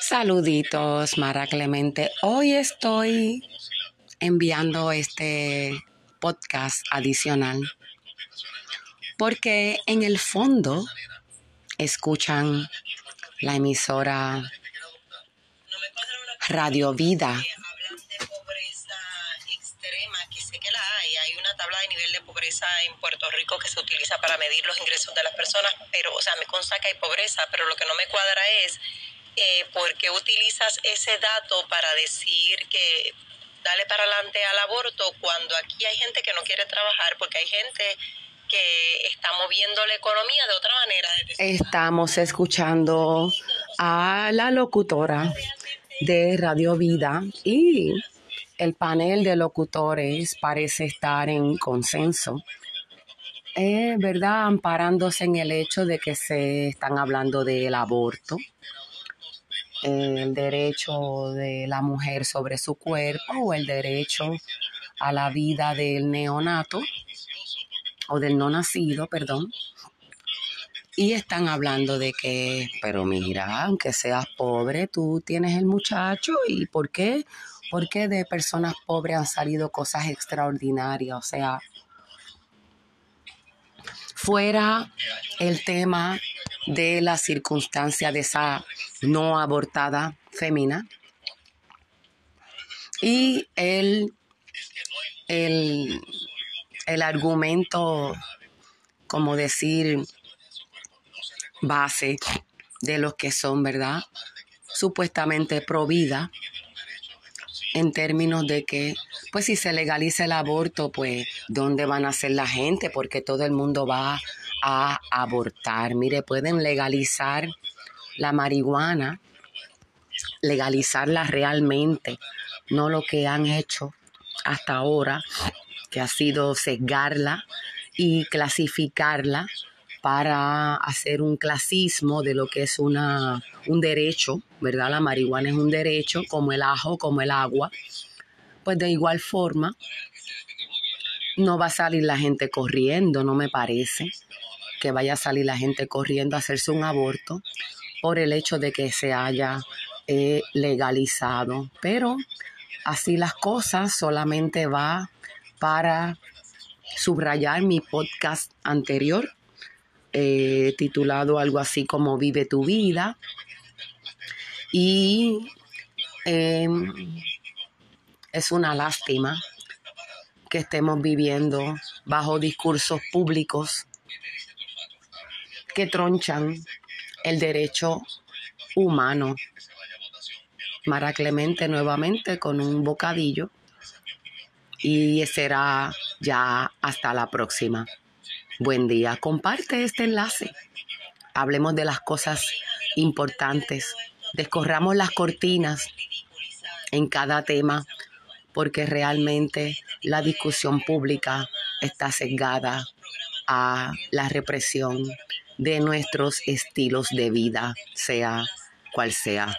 Saluditos, Mara Clemente. Hoy estoy enviando este podcast adicional porque en el fondo escuchan la emisora Radio Vida tabla de nivel de pobreza en Rico que se utiliza para medir los ingresos de las personas, pero, o sea, me consta que hay pobreza, pero lo que no me cuadra es eh, por qué utilizas ese dato para decir que dale para adelante al aborto cuando aquí hay gente que no quiere trabajar, porque hay gente que está moviendo la economía de otra manera. Estamos escuchando a la locutora de Radio Vida y el panel de locutores parece estar en consenso, es verdad, amparándose en el hecho de que se están hablando del aborto, el derecho de la mujer sobre su cuerpo o el derecho a la vida del neonato o del no nacido, perdón. Y están hablando de que, pero mira, aunque seas pobre, tú tienes el muchacho y ¿por qué? Porque de personas pobres han salido cosas extraordinarias? O sea, fuera el tema de la circunstancia de esa no abortada femina y el, el, el argumento, como decir, base de los que son, ¿verdad? Supuestamente pro vida, en términos de que, pues si se legaliza el aborto, pues ¿dónde van a ser la gente? Porque todo el mundo va a abortar. Mire, pueden legalizar la marihuana, legalizarla realmente, no lo que han hecho hasta ahora, que ha sido sesgarla y clasificarla para hacer un clasismo de lo que es una, un derecho, ¿verdad? La marihuana es un derecho, como el ajo, como el agua. Pues de igual forma, no va a salir la gente corriendo, no me parece que vaya a salir la gente corriendo a hacerse un aborto por el hecho de que se haya eh, legalizado. Pero así las cosas solamente va para subrayar mi podcast anterior eh, titulado algo así como Vive tu vida. Y em, es una lástima que estemos viviendo bajo discursos públicos que tronchan el derecho humano. Mara Clemente nuevamente con un bocadillo y será ya hasta la próxima. Buen día. Comparte este enlace. Hablemos de las cosas importantes. Descorramos las cortinas en cada tema porque realmente la discusión pública está sesgada a la represión de nuestros estilos de vida, sea cual sea